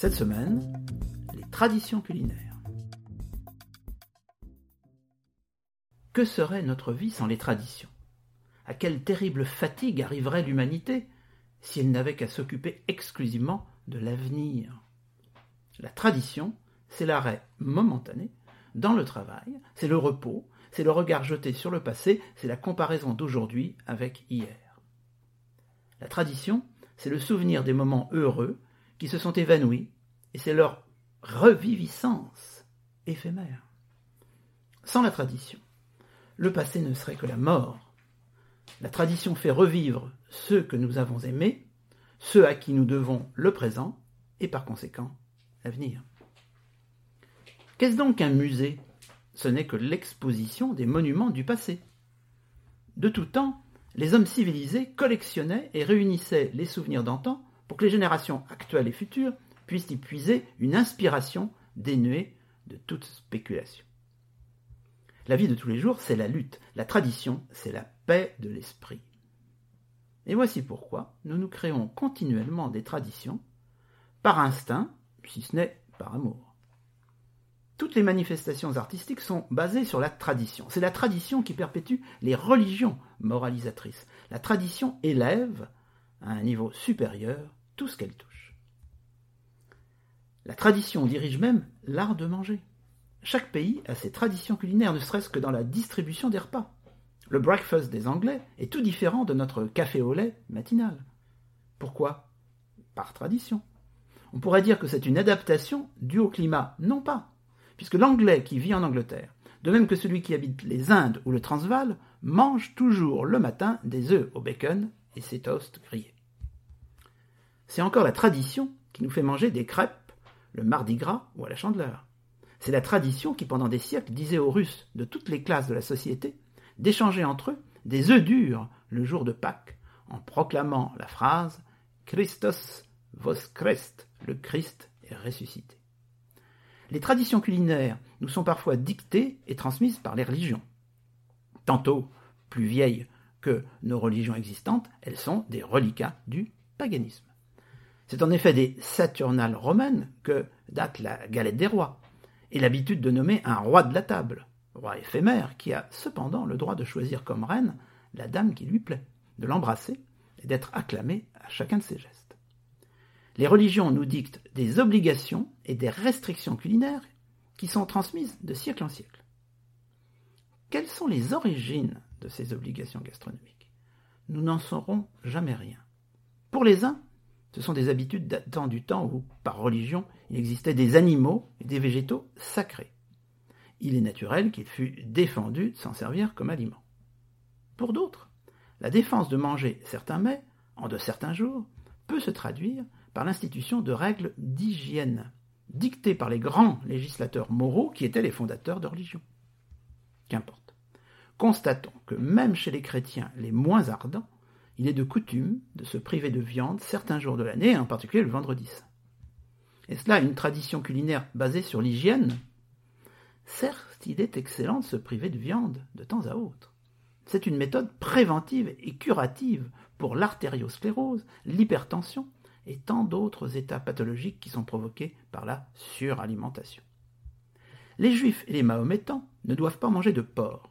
Cette semaine, les traditions culinaires. Que serait notre vie sans les traditions? À quelle terrible fatigue arriverait l'humanité si elle n'avait qu'à s'occuper exclusivement de l'avenir? La tradition, c'est l'arrêt momentané dans le travail, c'est le repos, c'est le regard jeté sur le passé, c'est la comparaison d'aujourd'hui avec hier. La tradition, c'est le souvenir des moments heureux qui se sont évanouis, et c'est leur reviviscence éphémère. Sans la tradition, le passé ne serait que la mort. La tradition fait revivre ceux que nous avons aimés, ceux à qui nous devons le présent, et par conséquent l'avenir. Qu'est-ce donc un musée? Ce n'est que l'exposition des monuments du passé. De tout temps, les hommes civilisés collectionnaient et réunissaient les souvenirs d'antan pour que les générations actuelles et futures puissent y puiser une inspiration dénuée de toute spéculation. La vie de tous les jours, c'est la lutte. La tradition, c'est la paix de l'esprit. Et voici pourquoi nous nous créons continuellement des traditions, par instinct, si ce n'est par amour. Toutes les manifestations artistiques sont basées sur la tradition. C'est la tradition qui perpétue les religions moralisatrices. La tradition élève à un niveau supérieur ce qu'elle touche. La tradition dirige même l'art de manger. Chaque pays a ses traditions culinaires, ne serait-ce que dans la distribution des repas. Le breakfast des Anglais est tout différent de notre café au lait matinal. Pourquoi? Par tradition. On pourrait dire que c'est une adaptation due au climat, non pas, puisque l'Anglais qui vit en Angleterre, de même que celui qui habite les Indes ou le Transvaal, mange toujours le matin des œufs au bacon et ses toasts grillés. C'est encore la tradition qui nous fait manger des crêpes le mardi gras ou à la chandeleur. C'est la tradition qui, pendant des siècles, disait aux Russes de toutes les classes de la société d'échanger entre eux des œufs durs le jour de Pâques, en proclamant la phrase Christos voskresst, le Christ est ressuscité les traditions culinaires nous sont parfois dictées et transmises par les religions. Tantôt plus vieilles que nos religions existantes, elles sont des reliquats du paganisme. C'est en effet des Saturnales romaines que date la galette des rois, et l'habitude de nommer un roi de la table, roi éphémère, qui a cependant le droit de choisir comme reine la dame qui lui plaît, de l'embrasser et d'être acclamé à chacun de ses gestes. Les religions nous dictent des obligations et des restrictions culinaires qui sont transmises de siècle en siècle. Quelles sont les origines de ces obligations gastronomiques? Nous n'en saurons jamais rien. Pour les uns, ce sont des habitudes datant du temps où, par religion, il existait des animaux et des végétaux sacrés. Il est naturel qu'il fût défendu de s'en servir comme aliment. Pour d'autres, la défense de manger certains mets, en de certains jours, peut se traduire par l'institution de règles d'hygiène, dictées par les grands législateurs moraux qui étaient les fondateurs de religion. Qu'importe. Constatons que même chez les chrétiens les moins ardents, il est de coutume de se priver de viande certains jours de l'année, en particulier le vendredi saint. Est-ce là une tradition culinaire basée sur l'hygiène Certes, il est excellent de se priver de viande de temps à autre. C'est une méthode préventive et curative pour l'artériosclérose, l'hypertension et tant d'autres états pathologiques qui sont provoqués par la suralimentation. Les juifs et les mahométans ne doivent pas manger de porc.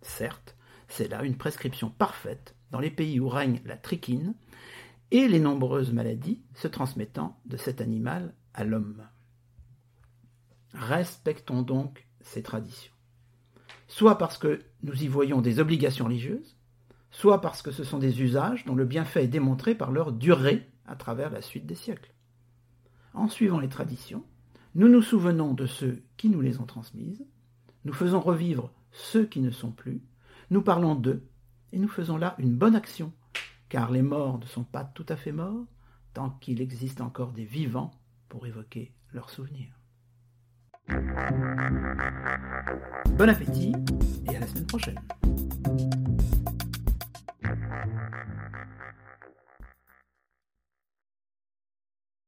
Certes, c'est là une prescription parfaite dans les pays où règne la trichine et les nombreuses maladies se transmettant de cet animal à l'homme. Respectons donc ces traditions, soit parce que nous y voyons des obligations religieuses, soit parce que ce sont des usages dont le bienfait est démontré par leur durée à travers la suite des siècles. En suivant les traditions, nous nous souvenons de ceux qui nous les ont transmises, nous faisons revivre ceux qui ne sont plus, nous parlons d'eux, et nous faisons là une bonne action, car les morts ne sont pas tout à fait morts, tant qu'il existe encore des vivants pour évoquer leurs souvenirs. Bon appétit et à la semaine prochaine.